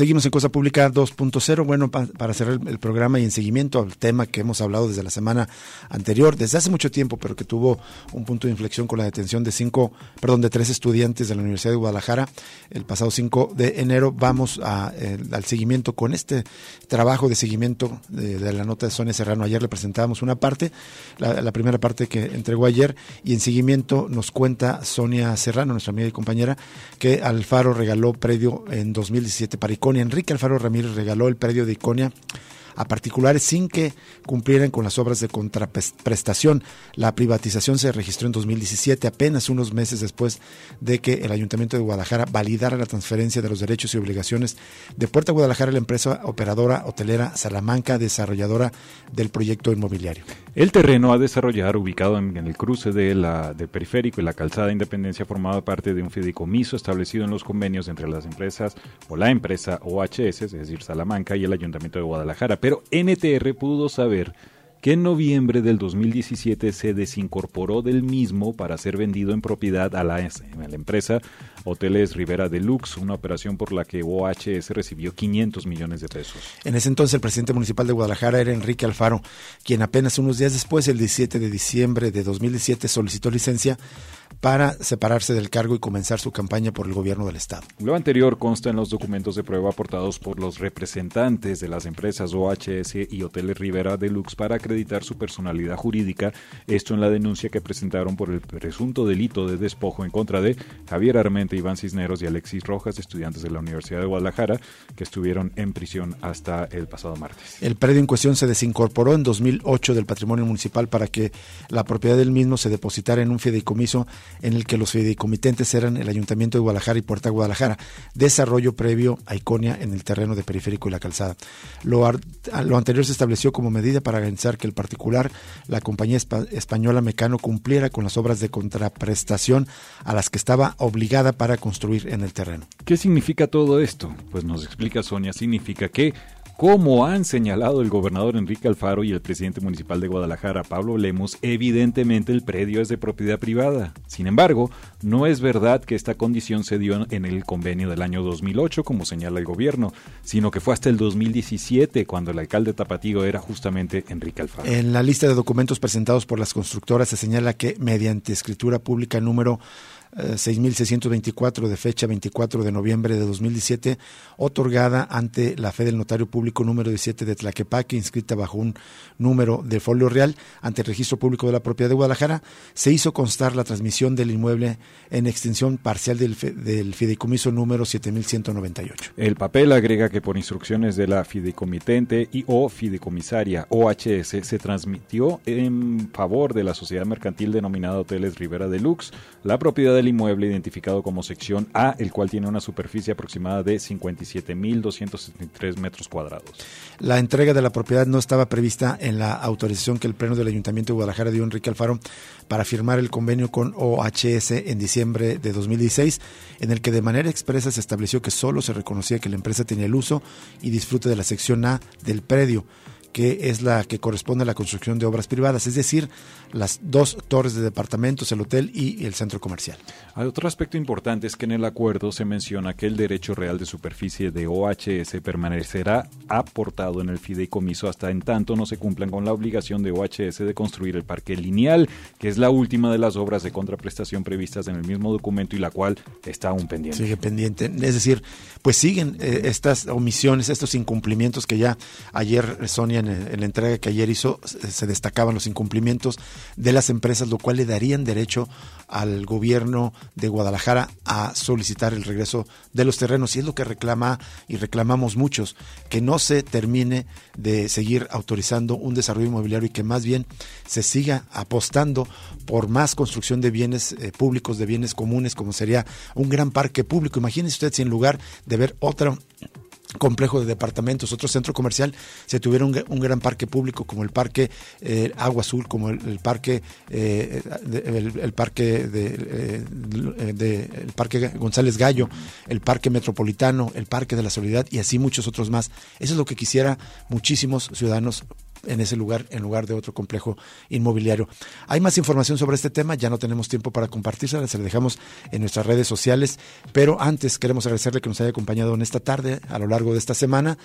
Seguimos en Cosa Pública 2.0. Bueno, para cerrar el, programa y en seguimiento al tema que hemos hablado desde la semana anterior, desde hace mucho tiempo, pero que tuvo un punto de inflexión con la detención de cinco, perdón, de tres estudiantes de la Universidad de Guadalajara el pasado 5 de enero, vamos al seguimiento con este trabajo de seguimiento de, la nota de Sonia Serrano. Ayer le presentábamos una parte, la, primera parte que entregó ayer, y en seguimiento nos cuenta Sonia Serrano, nuestra amiga y compañera, que Alfaro regaló predio en 2017 para Icon Enrique Alfaro Ramírez regaló el predio de Iconia a particulares sin que cumplieran con las obras de contraprestación. La privatización se registró en 2017, apenas unos meses después de que el Ayuntamiento de Guadalajara validara la transferencia de los derechos y obligaciones de Puerta Guadalajara a la empresa operadora hotelera Salamanca, desarrolladora del proyecto inmobiliario. El terreno a desarrollar, ubicado en, el cruce de la, del periférico y la calzada Independencia, formaba parte de un fideicomiso establecido en los convenios entre las empresas o la empresa OHS, es decir, Salamanca, y el Ayuntamiento de Guadalajara pero NTR pudo saber que en noviembre del 2017 se desincorporó del mismo para ser vendido en propiedad a la, a la, empresa Hoteles Rivera Deluxe, una operación por la que OHS recibió 500 millones de pesos. En ese entonces el presidente municipal de Guadalajara era Enrique Alfaro, quien apenas unos días después, el 17 de diciembre de 2017, solicitó licencia para separarse del cargo y comenzar su campaña por el gobierno del Estado. Lo anterior consta en los documentos de prueba aportados por los representantes de las empresas OHS y Hoteles Rivera Deluxe para acreditar su personalidad jurídica, esto en la denuncia que presentaron por el presunto delito de despojo en contra de Javier Armenta, Iván Cisneros y Alexis Rojas, estudiantes de la Universidad de Guadalajara, que estuvieron en prisión hasta el pasado martes. El predio en cuestión se desincorporó en 2008 del patrimonio municipal para que la propiedad del mismo se depositara en un fideicomiso en el que los fideicomitentes eran el Ayuntamiento de Guadalajara y Puerta Guadalajara, desarrollo previo a Iconia en el terreno de Periférico y la Calzada. Lo, lo anterior se estableció como medida para garantizar que el particular, la compañía española Mecano, cumpliera con las obras de contraprestación a las que estaba obligada para construir en el terreno. ¿Qué significa todo esto? Pues nos explica Sonia, significa que como han señalado el gobernador Enrique Alfaro y el presidente municipal de Guadalajara, Pablo Lemos, evidentemente el predio es de propiedad privada. Sin embargo, no es verdad que esta condición se dio en el convenio del año 2008, como señala el gobierno, sino que fue hasta el 2017, cuando el alcalde tapatío era justamente Enrique Alfaro. En la lista de documentos presentados por las constructoras se señala que mediante escritura pública número 6.624 de fecha 24 de noviembre de 2017, otorgada ante la fe del notario público número 17 de Tlaquepaque, inscrita bajo un número de folio real ante el registro público de la propiedad de Guadalajara, se hizo constar la transmisión del inmueble en extensión parcial del, del fideicomiso número 7198. El papel agrega que por instrucciones de la fideicomitente y o fideicomisaria OHS se transmitió en favor de la sociedad mercantil denominada Hoteles Rivera Deluxe la propiedad del inmueble identificado como sección A, el cual tiene una superficie aproximada de 57.273 metros cuadrados. La entrega de la propiedad no estaba prevista en la autorización que el Pleno del Ayuntamiento de Guadalajara dio Enrique Alfaro para firmar el convenio con OHS en diciembre de 2016, en el que de manera expresa se estableció que solo se reconocía que la empresa tenía el uso y disfrute de la sección A del predio que es la que corresponde a la construcción de obras privadas, es decir, las dos torres de departamentos, el hotel y el centro comercial. Otro aspecto importante es que en el acuerdo se menciona que el derecho real de superficie de OHS permanecerá aportado en el fideicomiso hasta en tanto no se cumplan con la obligación de OHS de construir el parque lineal, que es la última de las obras de contraprestación previstas en el mismo documento y la cual está aún pendiente. Sigue pendiente, es decir, pues siguen eh, estas omisiones, estos incumplimientos que ya ayer Sonia en, la entrega que ayer hizo se destacaban los incumplimientos de las empresas, lo cual le darían derecho al gobierno de Guadalajara a solicitar el regreso de los terrenos. Y es lo que reclama y reclamamos muchos, que no se termine de seguir autorizando un desarrollo inmobiliario y que más bien se siga apostando por más construcción de bienes eh, públicos, de bienes comunes, como sería un gran parque público. Imagínese usted si en lugar de ver otra complejo de departamentos, otro centro comercial, se tuviera un, gran parque público como el parque eh, Agua Azul, como el, parque eh, el, parque de, de, el parque González Gallo, el parque metropolitano, el parque de la Soledad y así muchos otros más. Eso es lo que quisiera muchísimos ciudadanos en ese lugar en lugar de otro complejo inmobiliario. Hay más información sobre este tema, ya no tenemos tiempo para compartírsela, se la dejamos en nuestras redes sociales, pero antes queremos agradecerle que nos haya acompañado en esta tarde, a lo largo de esta semana,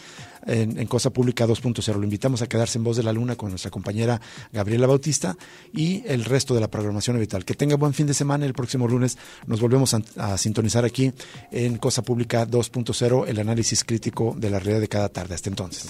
en, Cosa Pública 2.0. Lo invitamos a quedarse en Voz de la Luna con nuestra compañera Gabriela Bautista y el resto de la programación habitual. Que tenga buen fin de semana, el próximo lunes nos volvemos a, sintonizar aquí en Cosa Pública 2.0, el análisis crítico de la realidad de cada tarde. Hasta entonces.